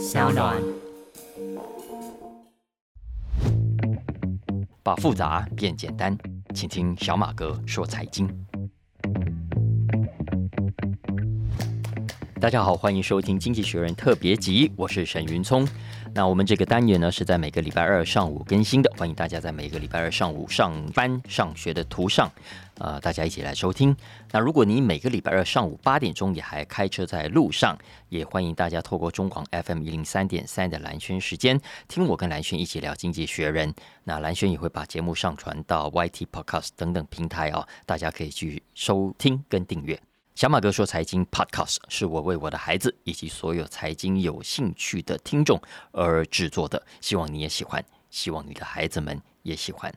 小暖。把复杂变简单，请听小马哥说财经。大家好，欢迎收听《经济学人》特别集，我是沈云聪。那我们这个单元呢是在每个礼拜二上午更新的，欢迎大家在每个礼拜二上午上班上学的途上，呃，大家一起来收听。那如果你每个礼拜二上午八点钟也还开车在路上，也欢迎大家透过中广 FM 一零三点三的蓝轩时间，听我跟蓝轩一起聊《经济学人》。那蓝轩也会把节目上传到 YT Podcast 等等平台哦，大家可以去收听跟订阅。小马哥说：“财经 Podcast 是我为我的孩子以及所有财经有兴趣的听众而制作的，希望你也喜欢，希望你的孩子们也喜欢。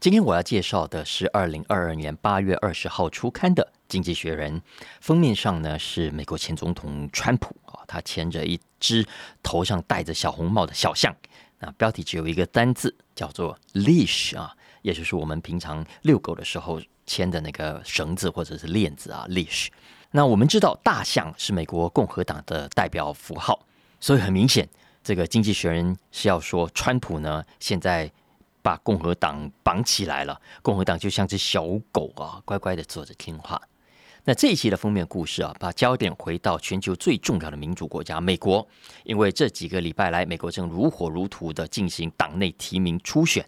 今天我要介绍的是二零二二年八月二十号出刊的《经济学人》，封面上呢是美国前总统川普啊，他牵着一只头上戴着小红帽的小象，那标题只有一个单字，叫做 leash 啊，也就是我们平常遛狗的时候。”牵的那个绳子或者是链子啊，leash。那我们知道大象是美国共和党的代表符号，所以很明显，这个经济学人是要说川普呢现在把共和党绑起来了，共和党就像只小狗啊，乖乖的坐着听话。那这一期的封面故事啊，把焦点回到全球最重要的民主国家美国，因为这几个礼拜来，美国正如火如荼的进行党内提名初选。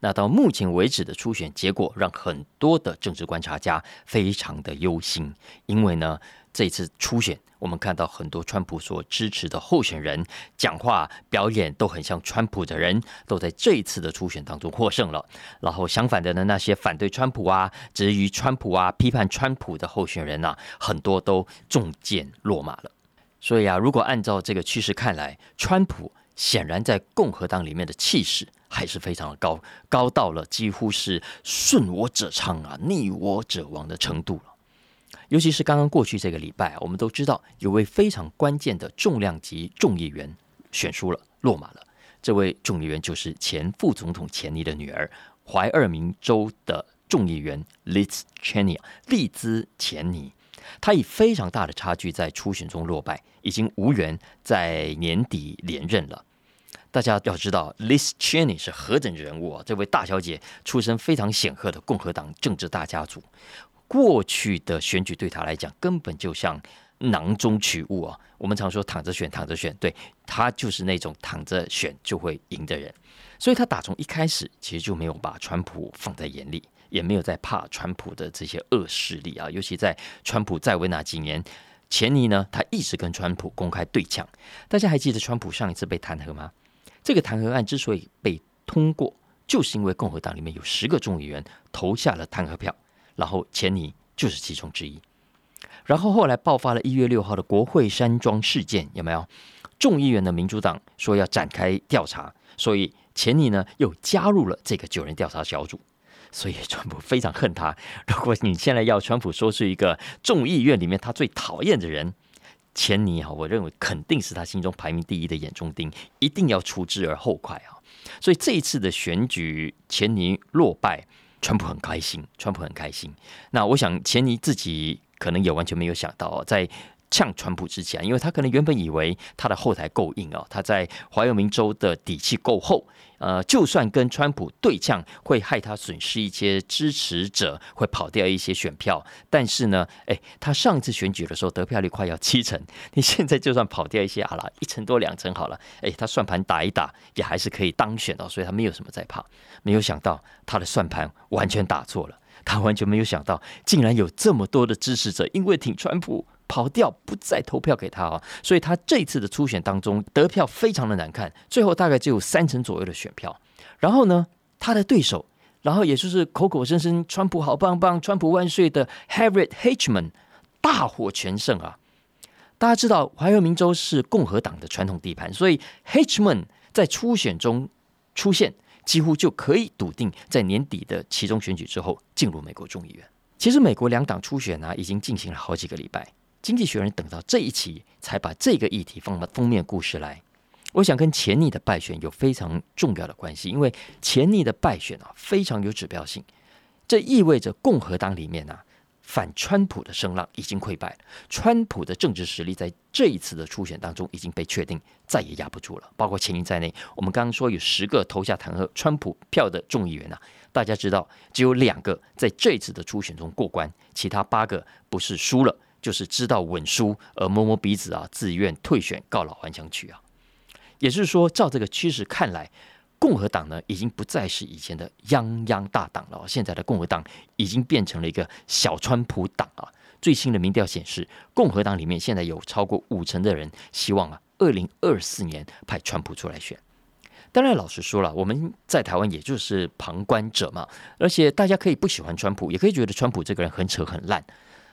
那到目前为止的初选结果，让很多的政治观察家非常的忧心，因为呢，这一次初选我们看到很多川普所支持的候选人讲话表演都很像川普的人，都在这一次的初选当中获胜了。然后相反的呢，那些反对川普啊、质疑川普啊、批判川普的候选人啊，很多都中箭落马了。所以啊，如果按照这个趋势看来，川普显然在共和党里面的气势。还是非常的高，高到了几乎是顺我者昌啊，逆我者亡的程度了。尤其是刚刚过去这个礼拜，我们都知道有位非常关键的重量级众议员选输了，落马了。这位众议员就是前副总统钱尼的女儿，怀俄明州的众议员 Liz Cheney，利兹钱尼。他以非常大的差距在初选中落败，已经无缘在年底连任了。大家要知道，Liz Cheney 是何等人物啊！这位大小姐出身非常显赫的共和党政治大家族，过去的选举对他来讲根本就像囊中取物啊！我们常说躺着选，躺着选，对他就是那种躺着选就会赢的人。所以他打从一开始其实就没有把川普放在眼里，也没有在怕川普的这些恶势力啊！尤其在川普在位那几年，钱尼呢，他一直跟川普公开对呛。大家还记得川普上一次被弹劾吗？这个弹劾案之所以被通过，就是因为共和党里面有十个众议员投下了弹劾票，然后钱尼就是其中之一。然后后来爆发了一月六号的国会山庄事件，有没有？众议员的民主党说要展开调查，所以钱尼呢又加入了这个九人调查小组。所以川普非常恨他。如果你现在要川普说是一个众议院里面他最讨厌的人。钱尼啊，我认为肯定是他心中排名第一的眼中钉，一定要除之而后快啊！所以这一次的选举，钱尼落败，川普很开心，川普很开心。那我想，钱尼自己可能也完全没有想到，在。呛川普之前，因为他可能原本以为他的后台够硬哦，他在怀俄明州的底气够厚，呃，就算跟川普对呛，会害他损失一些支持者，会跑掉一些选票。但是呢，哎，他上次选举的时候得票率快要七成，你现在就算跑掉一些好了，一成多两成好了，哎，他算盘打一打，也还是可以当选哦，所以他没有什么在怕。没有想到他的算盘完全打错了，他完全没有想到，竟然有这么多的支持者因为挺川普。跑掉，不再投票给他啊！所以他这次的初选当中得票非常的难看，最后大概只有三成左右的选票。然后呢，他的对手，然后也就是口口声声“川普好棒棒，川普万岁”的 Harriet Hman 大获全胜啊！大家知道，怀俄明州是共和党的传统地盘，所以 Hman 在初选中出现，几乎就可以笃定在年底的其中选举之后进入美国众议院。其实美国两党初选呢，已经进行了好几个礼拜。经济学人等到这一期才把这个议题放到封面故事来，我想跟钱尼的败选有非常重要的关系，因为钱尼的败选啊非常有指标性，这意味着共和党里面啊反川普的声浪已经溃败，川普的政治实力在这一次的初选当中已经被确定再也压不住了。包括前因在内，我们刚刚说有十个投下弹劾川普票的众议员呐，大家知道只有两个在这一次的初选中过关，其他八个不是输了就是知道稳输而摸摸鼻子啊，自愿退选告老还乡去啊。也就是说，照这个趋势看来。共和党呢，已经不再是以前的泱泱大党了。现在的共和党已经变成了一个小川普党啊。最新的民调显示，共和党里面现在有超过五成的人希望啊，二零二四年派川普出来选。当然，老实说了，我们在台湾也就是旁观者嘛。而且大家可以不喜欢川普，也可以觉得川普这个人很扯很烂。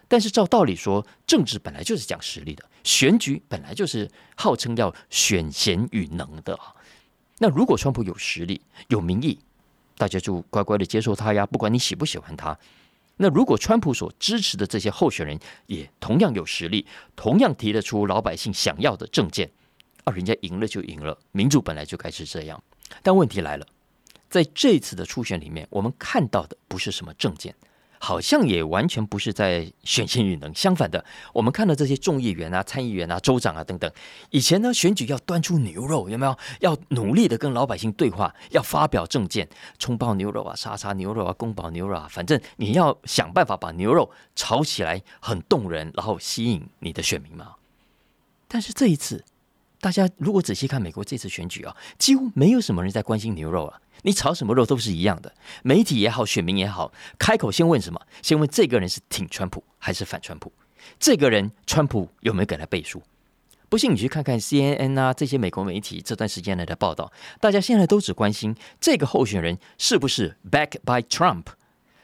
但是照道理说，政治本来就是讲实力的，选举本来就是号称要选贤与能的啊。那如果川普有实力、有民意，大家就乖乖的接受他呀，不管你喜不喜欢他。那如果川普所支持的这些候选人也同样有实力，同样提得出老百姓想要的政见，啊，人家赢了就赢了，民主本来就该是这样。但问题来了，在这次的初选里面，我们看到的不是什么政见。好像也完全不是在选贤与能，相反的，我们看到这些众议员啊、参议员啊、州长啊等等，以前呢选举要端出牛肉，有没有？要努力的跟老百姓对话，要发表政见，冲爆牛肉啊、杀杀牛肉啊、宫保牛肉啊，反正你要想办法把牛肉炒起来很动人，然后吸引你的选民嘛。但是这一次，大家如果仔细看美国这次选举啊，几乎没有什么人在关心牛肉啊。你炒什么肉都是一样的，媒体也好，选民也好，开口先问什么？先问这个人是挺川普还是反川普？这个人川普有没有给他背书？不信你去看看 CNN 啊，这些美国媒体这段时间来的报道，大家现在都只关心这个候选人是不是 back by Trump。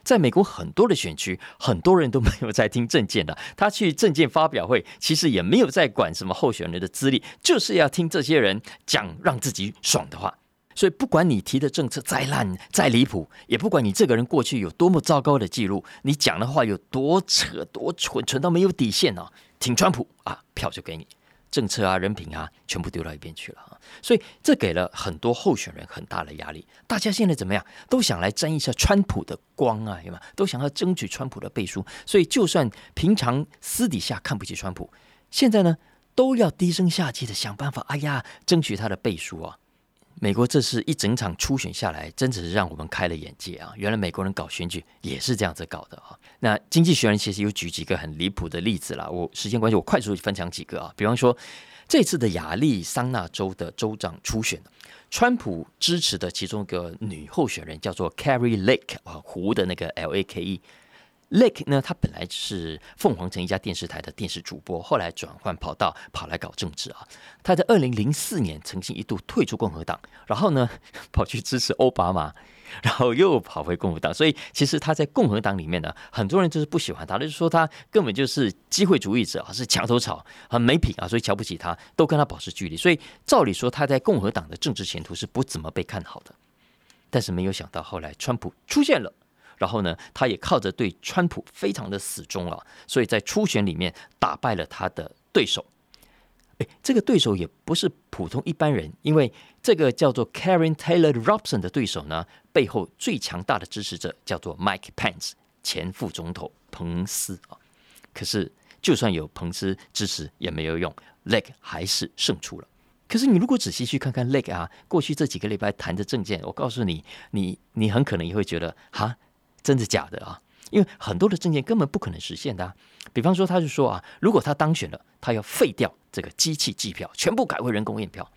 在美国很多的选区，很多人都没有在听政见的，他去政见发表会，其实也没有在管什么候选人的资历，就是要听这些人讲让自己爽的话。所以，不管你提的政策再烂、再离谱，也不管你这个人过去有多么糟糕的记录，你讲的话有多扯、多蠢，蠢到没有底线啊！挺川普啊，票就给你，政策啊、人品啊，全部丢到一边去了啊！所以，这给了很多候选人很大的压力。大家现在怎么样？都想来沾一下川普的光啊，有吗？都想要争取川普的背书。所以，就算平常私底下看不起川普，现在呢，都要低声下气的想办法，哎呀，争取他的背书啊！美国这是一整场初选下来，真的是让我们开了眼界啊！原来美国人搞选举也是这样子搞的啊！那经济学人其实有举几个很离谱的例子啦，我时间关系，我快速分享几个啊。比方说，这次的亚利桑那州的州长初选，川普支持的其中一个女候选人叫做 Carrie Lake 啊，湖的那个 L A K E。Lake 呢，他本来是凤凰城一家电视台的电视主播，后来转换跑道跑来搞政治啊。他在二零零四年曾经一度退出共和党，然后呢 跑去支持奥巴马，然后又跑回共和党。所以其实他在共和党里面呢，很多人就是不喜欢他，就是说他根本就是机会主义者啊，是墙头草，很没品啊，所以瞧不起他，都跟他保持距离。所以照理说他在共和党的政治前途是不怎么被看好的。但是没有想到后来川普出现了。然后呢，他也靠着对川普非常的死忠啊，所以在初选里面打败了他的对手。哎，这个对手也不是普通一般人，因为这个叫做 Karen Taylor Robson 的对手呢，背后最强大的支持者叫做 Mike Pence 前副总统彭斯啊。可是就算有彭斯支持也没有用，Lake 还是胜出了。可是你如果仔细去看看 Lake 啊，过去这几个礼拜谈的政见，我告诉你，你你很可能也会觉得哈。真的假的啊？因为很多的证件根本不可能实现的。比方说，他就说啊，如果他当选了，他要废掉这个机器计票，全部改为人工验票。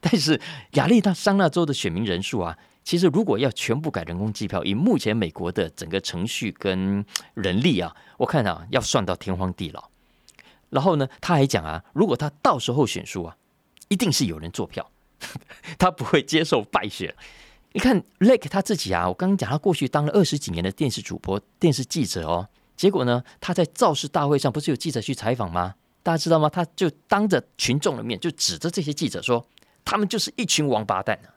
但是亚利桑那州的选民人数啊，其实如果要全部改人工计票，以目前美国的整个程序跟人力啊，我看啊，要算到天荒地老。然后呢，他还讲啊，如果他到时候选输啊，一定是有人做票，他不会接受败选。你看 Lake 他自己啊，我刚刚讲他过去当了二十几年的电视主播、电视记者哦。结果呢，他在造势大会上不是有记者去采访吗？大家知道吗？他就当着群众的面就指着这些记者说：“他们就是一群王八蛋啊！”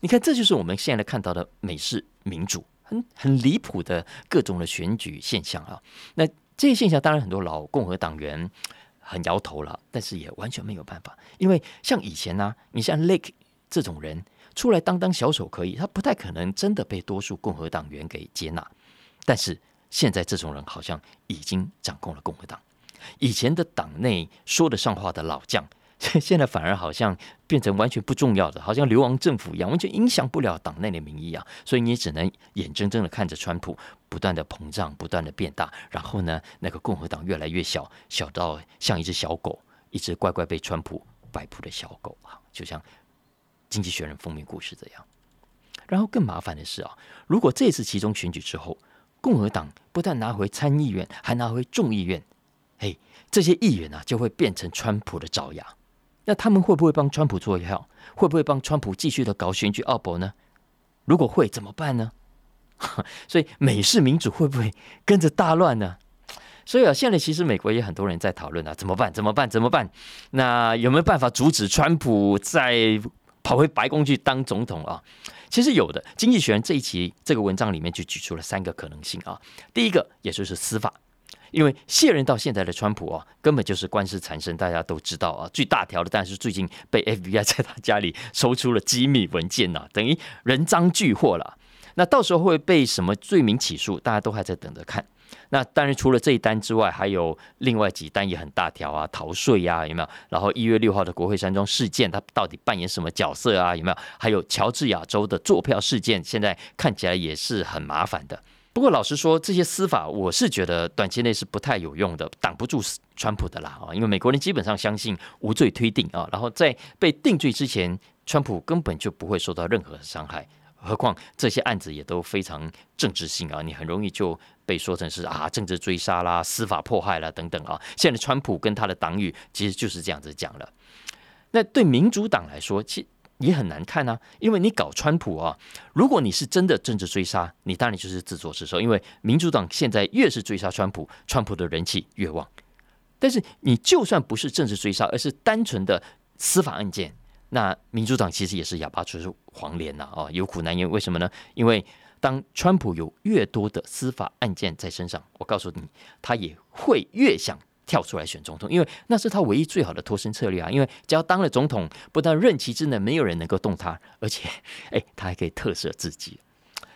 你看，这就是我们现在看到的美式民主，很很离谱的各种的选举现象啊。那这些现象，当然很多老共和党员很摇头了，但是也完全没有办法，因为像以前呢，你像 Lake 这种人。出来当当小丑可以，他不太可能真的被多数共和党员给接纳。但是现在这种人好像已经掌控了共和党。以前的党内说得上话的老将，现在反而好像变成完全不重要的，好像流亡政府一样，完全影响不了党内的民意啊。所以你只能眼睁睁的看着川普不断的膨胀，不断的变大，然后呢，那个共和党越来越小，小到像一只小狗，一只乖乖被川普摆布的小狗啊，就像《经济学人》封面故事这样。然后更麻烦的是啊，如果这次其中选举之后，共和党不但拿回参议院，还拿回众议院。嘿，这些议员啊，就会变成川普的爪牙。那他们会不会帮川普做票？会不会帮川普继续的搞选举奥博呢？如果会，怎么办呢？所以美式民主会不会跟着大乱呢？所以啊，现在其实美国也很多人在讨论啊，怎么办？怎么办？怎么办？那有没有办法阻止川普在跑回白宫去当总统啊？其实有的，《经济学人》这一期这个文章里面就举出了三个可能性啊。第一个，也就是司法。因为卸任到现在的川普啊，根本就是官司缠身，大家都知道啊。最大条的，但是最近被 FBI 在他家里搜出了机密文件呐，等于人赃俱获了。那到时候会被什么罪名起诉，大家都还在等着看。那当然，除了这一单之外，还有另外几单也很大条啊，逃税呀，有没有？然后一月六号的国会山庄事件，他到底扮演什么角色啊？有没有？还有乔治亚州的坐票事件，现在看起来也是很麻烦的。不过老实说，这些司法我是觉得短期内是不太有用的，挡不住川普的啦啊！因为美国人基本上相信无罪推定啊，然后在被定罪之前，川普根本就不会受到任何伤害。何况这些案子也都非常政治性啊，你很容易就被说成是啊政治追杀啦、司法迫害啦等等啊。现在川普跟他的党羽其实就是这样子讲了。那对民主党来说，其也很难看啊，因为你搞川普啊，如果你是真的政治追杀，你当然就是自作自受。因为民主党现在越是追杀川普，川普的人气越旺。但是你就算不是政治追杀，而是单纯的司法案件，那民主党其实也是哑巴吃黄连呐啊，有苦难言。为什么呢？因为当川普有越多的司法案件在身上，我告诉你，他也会越想。跳出来选总统，因为那是他唯一最好的脱身策略啊！因为只要当了总统，不但任期之内没有人能够动他，而且，哎，他还可以特赦自己。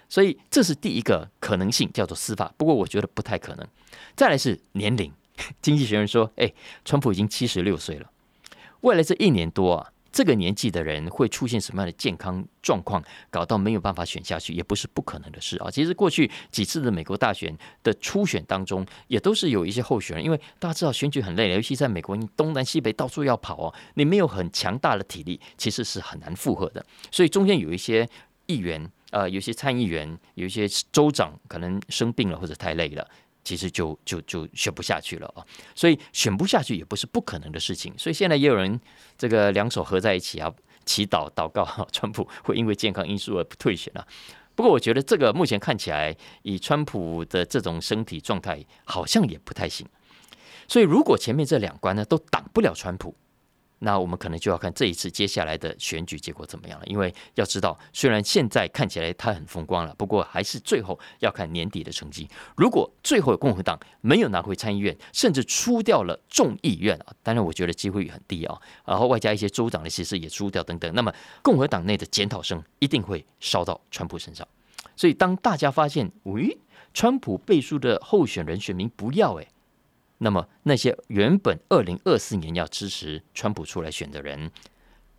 所以这是第一个可能性，叫做司法。不过我觉得不太可能。再来是年龄，经济学人说，哎，川普已经七十六岁了，未来这一年多啊。这个年纪的人会出现什么样的健康状况，搞到没有办法选下去，也不是不可能的事啊。其实过去几次的美国大选的初选当中，也都是有一些候选人，因为大家知道选举很累，尤其在美国，你东南西北到处要跑哦，你没有很强大的体力，其实是很难负荷的。所以中间有一些议员，呃，有些参议员，有一些州长可能生病了或者太累了。其实就就就选不下去了啊，所以选不下去也不是不可能的事情。所以现在也有人这个两手合在一起啊，祈祷祷告，川普会因为健康因素而不退选了。不过我觉得这个目前看起来，以川普的这种身体状态，好像也不太行。所以如果前面这两关呢都挡不了川普。那我们可能就要看这一次接下来的选举结果怎么样了，因为要知道，虽然现在看起来他很风光了，不过还是最后要看年底的成绩。如果最后共和党没有拿回参议院，甚至输掉了众议院啊，当然我觉得机会很低啊。然后外加一些州长的其实也输掉等等，那么共和党内的检讨声一定会烧到川普身上。所以当大家发现，喂，川普背书的候选人选民不要诶。那么那些原本二零二四年要支持川普出来选的人，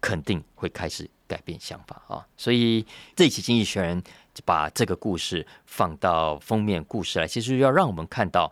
肯定会开始改变想法啊！所以这一期《经济学人》把这个故事放到封面故事来，其实要让我们看到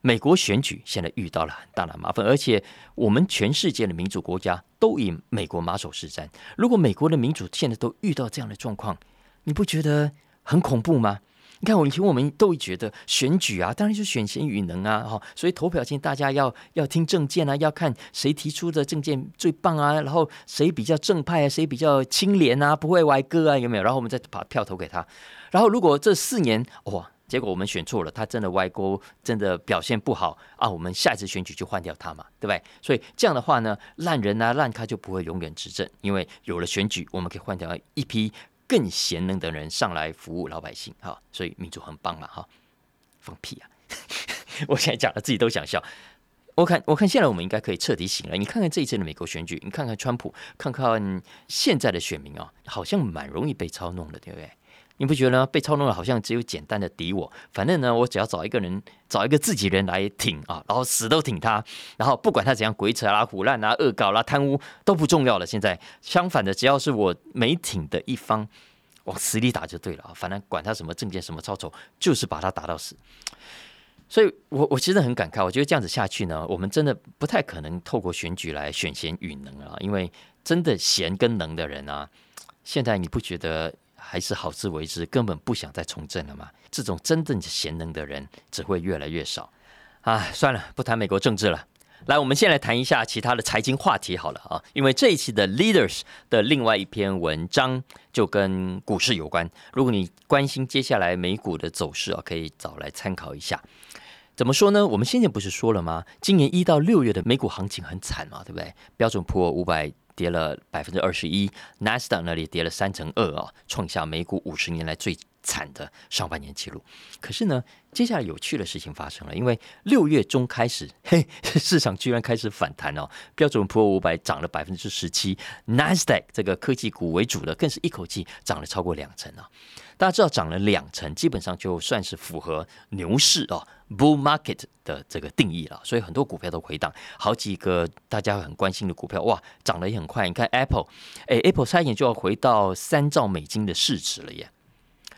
美国选举现在遇到了很大的麻烦，而且我们全世界的民主国家都以美国马首是瞻。如果美国的民主现在都遇到这样的状况，你不觉得很恐怖吗？你看，以前我们都会觉得选举啊，当然就选贤与能啊，哈，所以投票前大家要要听政见啊，要看谁提出的政见最棒啊，然后谁比较正派啊，谁比较清廉啊，不会歪歌啊，有没有？然后我们再把票投给他。然后如果这四年哇，结果我们选错了，他真的歪锅，真的表现不好啊，我们下一次选举就换掉他嘛，对不对？所以这样的话呢，烂人啊烂咖就不会永远执政，因为有了选举，我们可以换掉一批。更贤能的人上来服务老百姓，哈，所以民主很棒嘛，哈，放屁啊！我现在讲了自己都想笑。我看，我看现在我们应该可以彻底醒了。你看看这一次的美国选举，你看看川普，看看现在的选民啊，好像蛮容易被操弄的，对不对？你不觉得被操纵的好像只有简单的敌我？反正呢，我只要找一个人，找一个自己人来挺啊，然后死都挺他，然后不管他怎样鬼扯啦、胡乱啦、恶搞啦、贪污都不重要了。现在相反的，只要是我没挺的一方，往死里打就对了啊！反正管他什么证件、什么操守，就是把他打到死。所以，我我其实很感慨，我觉得这样子下去呢，我们真的不太可能透过选举来选贤与能啊，因为真的贤跟能的人啊，现在你不觉得？还是好自为之，根本不想再从政了嘛。这种真正贤能的人只会越来越少啊！算了，不谈美国政治了。来，我们先来谈一下其他的财经话题好了啊。因为这一期的 Leaders 的另外一篇文章就跟股市有关。如果你关心接下来美股的走势啊，可以找来参考一下。怎么说呢？我们先前不是说了吗？今年一到六月的美股行情很惨嘛，对不对？标准普尔五百。跌了百分之二十一，纳斯达那里跌了三成二啊，创下美股五十年来最惨的上半年记录。可是呢，接下来有趣的事情发生了，因为六月中开始，嘿，市场居然开始反弹哦，标准普尔五百涨了百分之十七，纳斯达这个科技股为主的更是一口气涨了超过两成啊。大家知道涨了两成，基本上就算是符合牛市啊 （bull market） 的这个定义了。所以很多股票都回档，好几个大家很关心的股票，哇，涨得也很快。你看 Apple，哎，Apple 差一点就要回到三兆美金的市值了耶。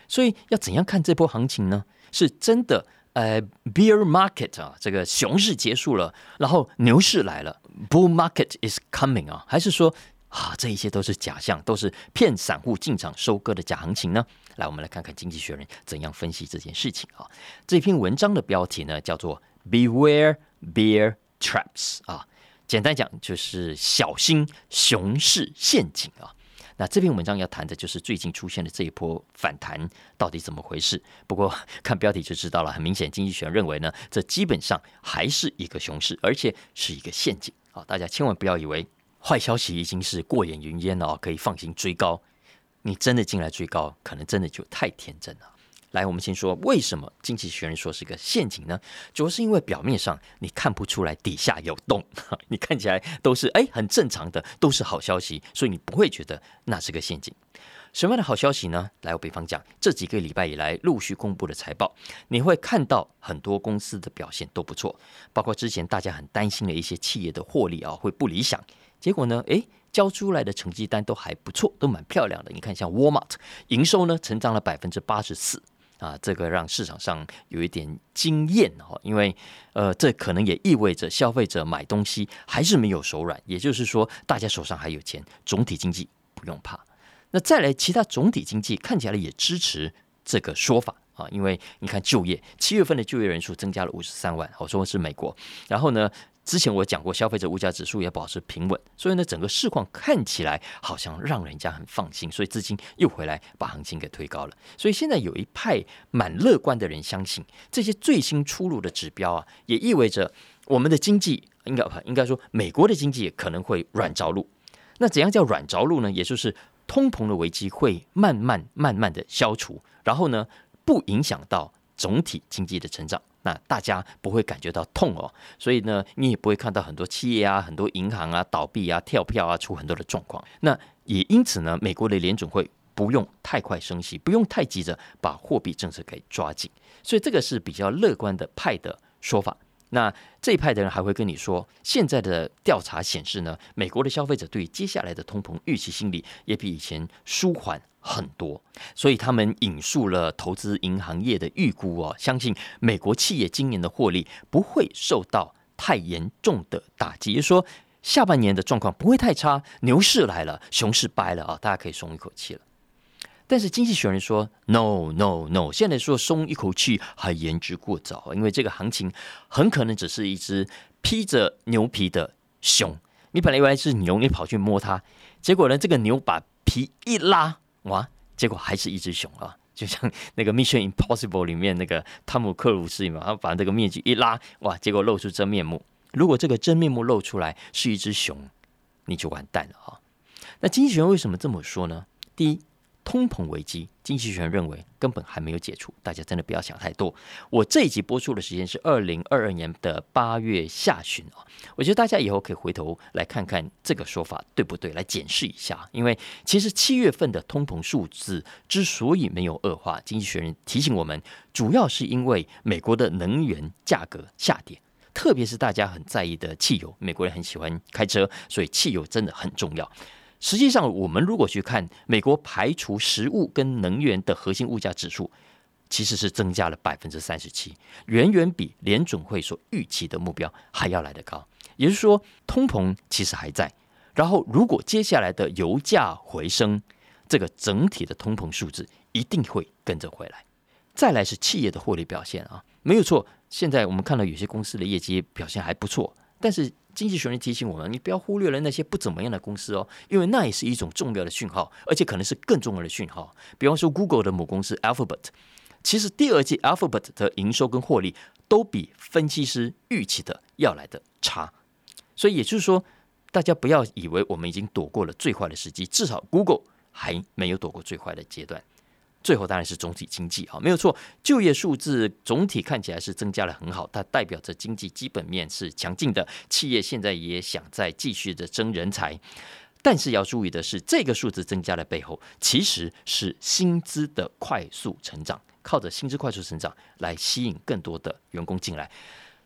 所以要怎样看这波行情呢？是真的呃，bear market 啊，这个熊市结束了，然后牛市来了，bull market is coming 啊，还是说？啊，这一切都是假象，都是骗散户进场收割的假行情呢。来，我们来看看《经济学人》怎样分析这件事情啊。这篇文章的标题呢叫做 “Beware Bear Traps” 啊，简单讲就是小心熊市陷阱啊。那这篇文章要谈的就是最近出现的这一波反弹到底怎么回事。不过看标题就知道了，很明显，《经济学人》认为呢，这基本上还是一个熊市，而且是一个陷阱啊。大家千万不要以为。坏消息已经是过眼云烟了，可以放心追高。你真的进来追高，可能真的就太天真了。来，我们先说为什么经济学人说是个陷阱呢？主要是因为表面上你看不出来底下有洞，你看起来都是哎很正常的，都是好消息，所以你不会觉得那是个陷阱。什么样的好消息呢？来，我比方讲，这几个礼拜以来陆续公布的财报，你会看到很多公司的表现都不错，包括之前大家很担心的一些企业的获利啊会不理想。结果呢？诶，交出来的成绩单都还不错，都蛮漂亮的。你看，像 Walmart 营收呢，成长了百分之八十四啊，这个让市场上有一点惊艳哦。因为呃，这可能也意味着消费者买东西还是没有手软，也就是说，大家手上还有钱，总体经济不用怕。那再来，其他总体经济看起来也支持这个说法啊，因为你看就业，七月份的就业人数增加了五十三万，我说的是美国，然后呢？之前我讲过，消费者物价指数也保持平稳，所以呢，整个市况看起来好像让人家很放心，所以资金又回来把行情给推高了。所以现在有一派蛮乐观的人相信，这些最新出炉的指标啊，也意味着我们的经济应该应该说美国的经济可能会软着陆。那怎样叫软着陆呢？也就是通膨的危机会慢慢慢慢的消除，然后呢，不影响到总体经济的成长。那大家不会感觉到痛哦，所以呢，你也不会看到很多企业啊、很多银行啊倒闭啊、跳票啊，出很多的状况。那也因此呢，美国的联准会不用太快升息，不用太急着把货币政策给抓紧，所以这个是比较乐观的派的说法。那这一派的人还会跟你说，现在的调查显示呢，美国的消费者对接下来的通膨预期心理也比以前舒缓。很多，所以他们引述了投资银行业的预估哦，相信美国企业今年的获利不会受到太严重的打击，也就是说下半年的状况不会太差，牛市来了，熊市掰了啊，大家可以松一口气了。但是经济学人说，no no no，现在说松一口气还言之过早，因为这个行情很可能只是一只披着牛皮的熊，你本来以为是牛，你跑去摸它，结果呢，这个牛把皮一拉。哇！结果还是一只熊啊，就像那个《Mission Impossible》里面那个汤姆克鲁斯嘛，他把这个面具一拉，哇！结果露出真面目。如果这个真面目露出来是一只熊，你就完蛋了啊！那经济学人为什么这么说呢？第一，通膨危机，经济学人认为根本还没有解除，大家真的不要想太多。我这一集播出的时间是二零二二年的八月下旬啊，我觉得大家以后可以回头来看看这个说法对不对，来检视一下。因为其实七月份的通膨数字之所以没有恶化，经济学人提醒我们，主要是因为美国的能源价格下跌，特别是大家很在意的汽油，美国人很喜欢开车，所以汽油真的很重要。实际上，我们如果去看美国排除食物跟能源的核心物价指数，其实是增加了百分之三十七，远远比联准会所预期的目标还要来得高。也就是说，通膨其实还在。然后，如果接下来的油价回升，这个整体的通膨数字一定会跟着回来。再来是企业的获利表现啊，没有错。现在我们看到有些公司的业绩表现还不错，但是。经济学人提醒我们，你不要忽略了那些不怎么样的公司哦，因为那也是一种重要的讯号，而且可能是更重要的讯号。比方说，Google 的母公司 Alphabet，其实第二季 Alphabet 的营收跟获利都比分析师预期的要来的差。所以也就是说，大家不要以为我们已经躲过了最坏的时机，至少 Google 还没有躲过最坏的阶段。最后当然是总体经济啊，没有错，就业数字总体看起来是增加了很好，它代表着经济基本面是强劲的。企业现在也想再继续的争人才，但是要注意的是，这个数字增加的背后其实是薪资的快速成长，靠着薪资快速成长来吸引更多的员工进来。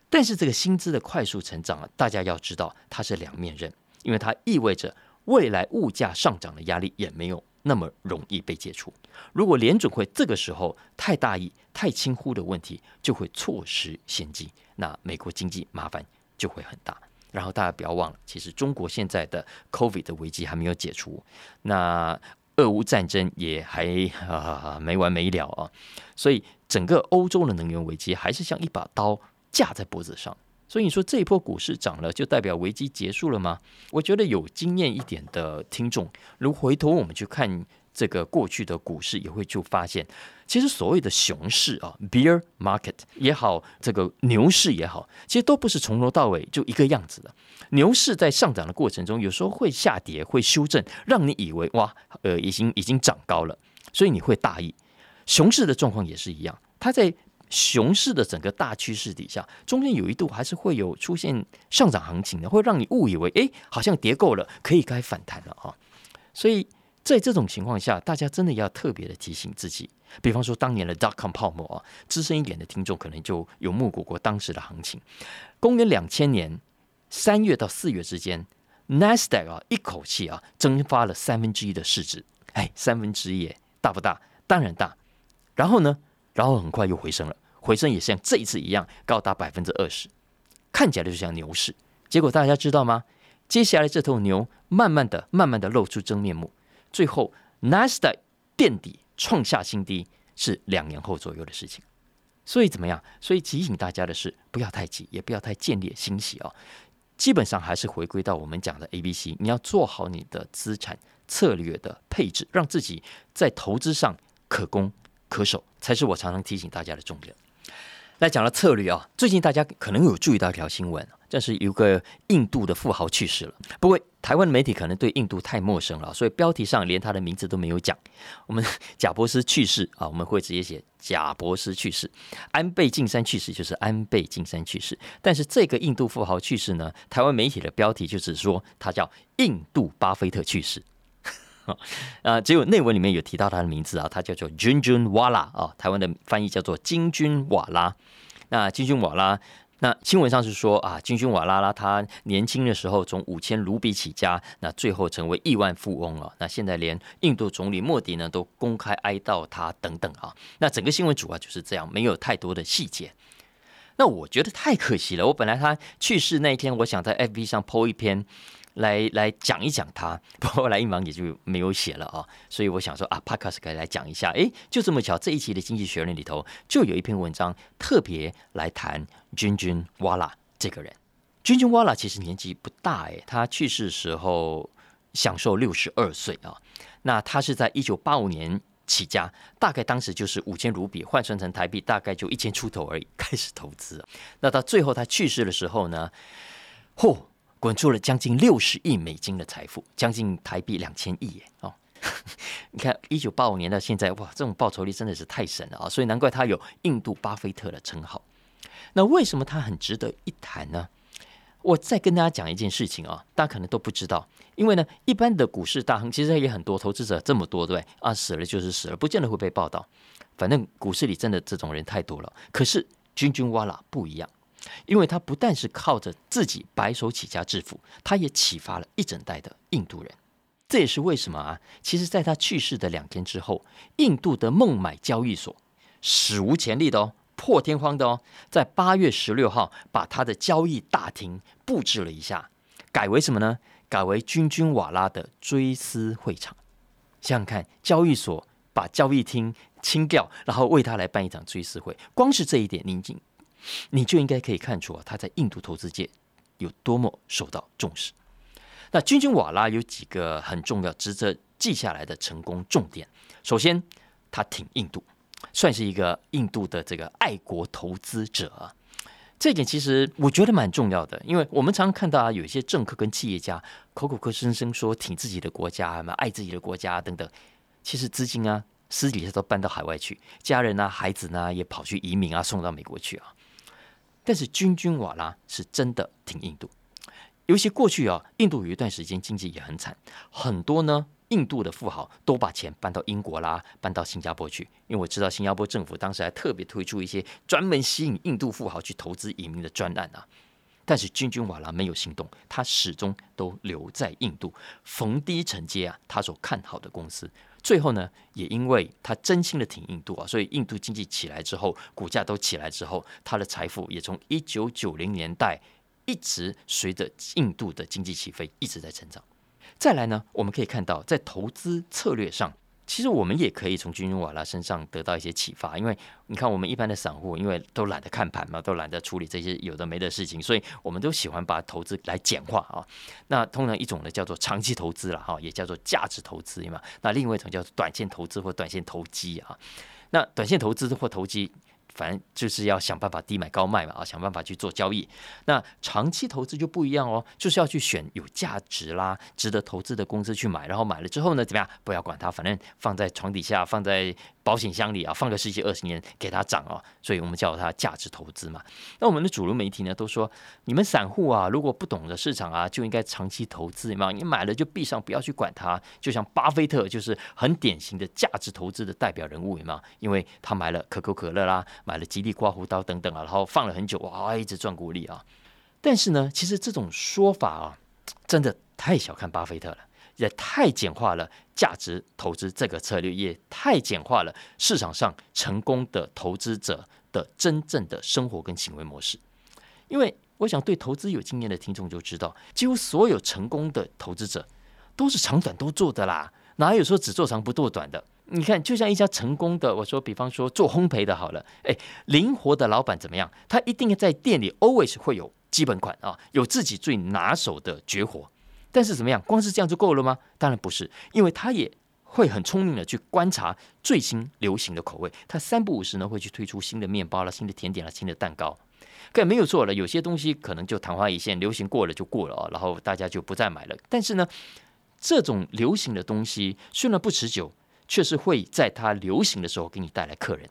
但是这个薪资的快速成长啊，大家要知道它是两面刃，因为它意味着未来物价上涨的压力也没有。那么容易被解除。如果联准会这个时候太大意、太轻忽的问题，就会错失先机，那美国经济麻烦就会很大。然后大家不要忘了，其实中国现在的 COVID 的危机还没有解除，那俄乌战争也还啊没完没了啊，所以整个欧洲的能源危机还是像一把刀架在脖子上。所以你说这一波股市涨了，就代表危机结束了吗？我觉得有经验一点的听众，如回头我们去看这个过去的股市，也会就发现，其实所谓的熊市啊，bear market 也好，这个牛市也好，其实都不是从头到尾就一个样子的。牛市在上涨的过程中，有时候会下跌，会修正，让你以为哇，呃，已经已经涨高了，所以你会大意。熊市的状况也是一样，它在。熊市的整个大趋势底下，中间有一度还是会有出现上涨行情的，会让你误以为，哎，好像跌够了，可以该反弹了啊。所以在这种情况下，大家真的要特别的提醒自己。比方说，当年的 dot com 泡沫啊，资深一点的听众可能就有目睹过当时的行情。公元两千年三月到四月之间，Nasdaq 啊，一口气啊，蒸发了三分之一的市值。哎，三分之一，大不大？当然大。然后呢？然后很快又回升了，回升也像这一次一样高达百分之二十，看起来就像牛市。结果大家知道吗？接下来这头牛慢慢的、慢慢的露出真面目，最后 Nasdaq 垫底创下新低，是两年后左右的事情。所以怎么样？所以提醒大家的是，不要太急，也不要太建立欣喜哦。基本上还是回归到我们讲的 A、B、C，你要做好你的资产策略的配置，让自己在投资上可攻。可守才是我常常提醒大家的重点。来讲了策略啊，最近大家可能有注意到一条新闻，这是有个印度的富豪去世了。不过台湾的媒体可能对印度太陌生了，所以标题上连他的名字都没有讲。我们贾博士去世啊，我们会直接写贾博士去世；安倍晋三去世就是安倍晋三去世。但是这个印度富豪去世呢，台湾媒体的标题就是说他叫印度巴菲特去世。啊，只有内文里面有提到他的名字啊，他叫做金军瓦拉啊，台湾的翻译叫做金军瓦拉。那金军瓦拉，那新闻上是说啊，金军瓦拉拉他年轻的时候从五千卢比起家，那最后成为亿万富翁了。那现在连印度总理莫迪呢都公开哀悼他等等啊。那整个新闻主要就是这样，没有太多的细节。那我觉得太可惜了。我本来他去世那一天，我想在 FB 上 po 一篇。来来讲一讲他，不过来一忙也就没有写了啊，所以我想说啊，Podcast 可以来讲一下，哎，就这么巧，这一期的《经济学人》里头就有一篇文章特别来谈君君瓦拉这个人。君君瓦拉其实年纪不大哎，他去世的时候享受六十二岁啊。那他是在一九八五年起家，大概当时就是五千卢比换算成台币，大概就一千出头而已，开始投资。那到最后他去世的时候呢，嚯！滚出了将近六十亿美金的财富，将近台币两千亿耶！哦，你看，一九八五年到现在，哇，这种报酬率真的是太神了啊！所以难怪他有“印度巴菲特”的称号。那为什么他很值得一谈呢？我再跟大家讲一件事情啊，大家可能都不知道，因为呢，一般的股市大亨其实也很多，投资者这么多，对不对？啊，死了就是死了，不见得会被报道。反正股市里真的这种人太多了。可是君君瓦拉不一样，因为他不但是靠着自己白手起家致富，他也启发了一整代的印度人。这也是为什么啊？其实，在他去世的两天之后，印度的孟买交易所史无前例的哦，破天荒的哦，在八月十六号把他的交易大厅布置了一下，改为什么呢？改为君君瓦拉的追思会场。想想看，交易所把交易厅清掉，然后为他来办一场追思会，光是这一点，你经你就应该可以看出啊，他在印度投资界有多么受到重视。那君君瓦拉有几个很重要、值得记下来的成功重点。首先，他挺印度，算是一个印度的这个爱国投资者。这点其实我觉得蛮重要的，因为我们常常看到啊，有一些政客跟企业家口口声声说挺自己的国家，什么爱自己的国家等等，其实资金啊私底下都搬到海外去，家人啊、孩子呢也跑去移民啊，送到美国去啊。但是君君瓦拉是真的挺印度。尤其过去啊，印度有一段时间经济也很惨，很多呢印度的富豪都把钱搬到英国啦，搬到新加坡去。因为我知道新加坡政府当时还特别推出一些专门吸引印度富豪去投资移民的专案啊。但是君君瓦拉没有行动，他始终都留在印度，逢低承接啊他所看好的公司。最后呢，也因为他真心的挺印度啊，所以印度经济起来之后，股价都起来之后，他的财富也从一九九零年代。一直随着印度的经济起飞一直在成长。再来呢，我们可以看到在投资策略上，其实我们也可以从君君瓦拉身上得到一些启发。因为你看，我们一般的散户，因为都懒得看盘嘛，都懒得处理这些有的没的事情，所以我们都喜欢把投资来简化啊。那通常一种呢叫做长期投资了哈，也叫做价值投资嘛。那另外一种叫做短线投资或短线投机啊。那短线投资或投机。反正就是要想办法低买高卖嘛，啊，想办法去做交易。那长期投资就不一样哦，就是要去选有价值啦、值得投资的公司去买，然后买了之后呢，怎么样？不要管它，反正放在床底下，放在。保险箱里啊，放个十几二十年给它涨啊，所以我们叫它价值投资嘛。那我们的主流媒体呢，都说你们散户啊，如果不懂得市场啊，就应该长期投资嘛。你买了就闭上，不要去管它。就像巴菲特就是很典型的价值投资的代表人物嘛，因为他买了可口可乐啦，买了吉利刮胡刀等等啊，然后放了很久哇，一直赚股利啊。但是呢，其实这种说法啊，真的太小看巴菲特了。也太简化了价值投资这个策略，也太简化了市场上成功的投资者的真正的生活跟行为模式。因为我想对投资有经验的听众就知道，几乎所有成功的投资者都是长短都做的啦，哪有说只做长不做短的？你看，就像一家成功的，我说比方说做烘焙的，好了，哎，灵活的老板怎么样？他一定在店里 always 会有基本款啊，有自己最拿手的绝活。但是怎么样？光是这样就够了吗？当然不是，因为他也会很聪明的去观察最新流行的口味。他三不五时呢会去推出新的面包了、新的甜点了、新的蛋糕。可没有错了，有些东西可能就昙花一现，流行过了就过了啊，然后大家就不再买了。但是呢，这种流行的东西虽然不持久，却是会在它流行的时候给你带来客人，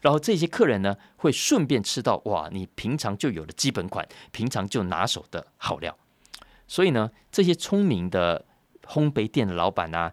然后这些客人呢会顺便吃到哇，你平常就有的基本款、平常就拿手的好料。所以呢，这些聪明的烘焙店的老板呐，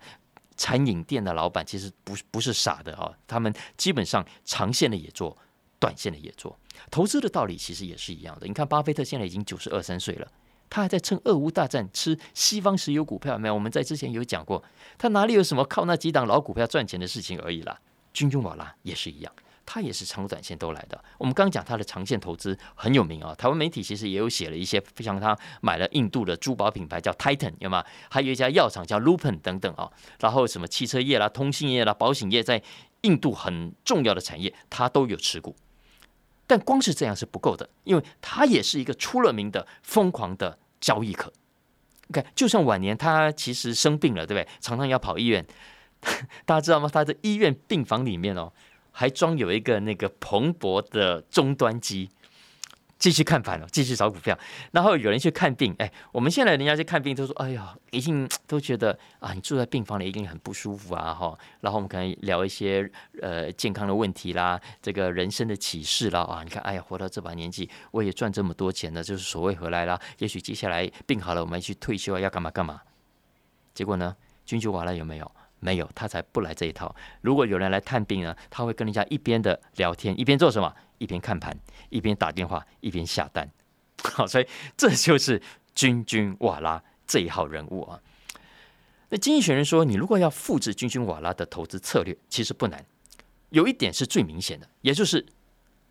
餐饮店的老板，其实不不是傻的啊。他们基本上长线的也做，短线的也做。投资的道理其实也是一样的。你看，巴菲特现在已经九十二三岁了，他还在趁俄乌大战吃西方石油股票，没有？我们在之前有讲过，他哪里有什么靠那几档老股票赚钱的事情而已啦。君君瓦拉也是一样。他也是长短线都来的。我们刚讲他的长线投资很有名啊，台湾媒体其实也有写了一些，像他买了印度的珠宝品牌叫 Titan，有吗？还有一家药厂叫 Lupin 等等啊。然后什么汽车业啦、通信业啦、保险业，在印度很重要的产业，他都有持股。但光是这样是不够的，因为他也是一个出了名的疯狂的交易客。OK，就算晚年他其实生病了，对不对？常常要跑医院，大家知道吗？他的医院病房里面哦。还装有一个那个蓬勃的终端机，继续看盘了，继续找股票。然后有人去看病，哎，我们现在人家去看病都说，哎呀，一定 都觉得啊，你住在病房里一定很不舒服啊，哈。然后我们可能聊一些呃健康的问题啦，这个人生的启示啦，啊，你看，哎呀，活到这把年纪，我也赚这么多钱了，就是所谓回来啦？也许接下来病好了，我们去退休啊，要干嘛干嘛？结果呢，君主瓦了有没有？没有，他才不来这一套。如果有人来探病呢，他会跟人家一边的聊天，一边做什么？一边看盘，一边打电话，一边下单。好，所以这就是君君瓦拉这一号人物啊。那经济学人说，你如果要复制君君瓦拉的投资策略，其实不难。有一点是最明显的，也就是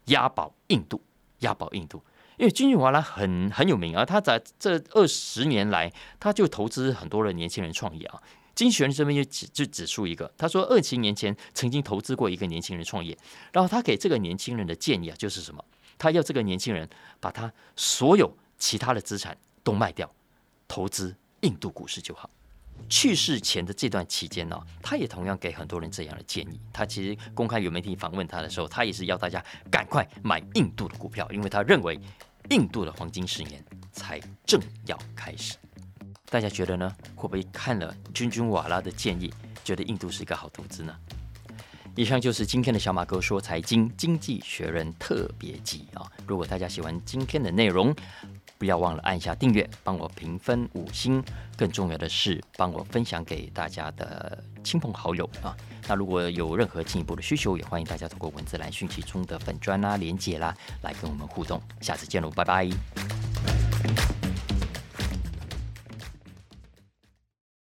押宝印度，押宝印度。因为君君瓦拉很很有名啊，他在这二十年来，他就投资很多的年轻人创业啊。经济学人这边就指就指出一个，他说二七年前曾经投资过一个年轻人创业，然后他给这个年轻人的建议啊，就是什么？他要这个年轻人把他所有其他的资产都卖掉，投资印度股市就好。去世前的这段期间呢，他也同样给很多人这样的建议。他其实公开有媒体访问他的时候，他也是要大家赶快买印度的股票，因为他认为印度的黄金十年才正要开始。大家觉得呢？会不会看了君君瓦拉的建议，觉得印度是一个好投资呢？以上就是今天的小马哥说财经经济学人特别集啊！如果大家喜欢今天的内容，不要忘了按下订阅，帮我评分五星。更重要的是，帮我分享给大家的亲朋好友啊！那如果有任何进一步的需求，也欢迎大家通过文字栏讯息中的粉砖啦、连接啦，来跟我们互动。下次见喽，拜拜。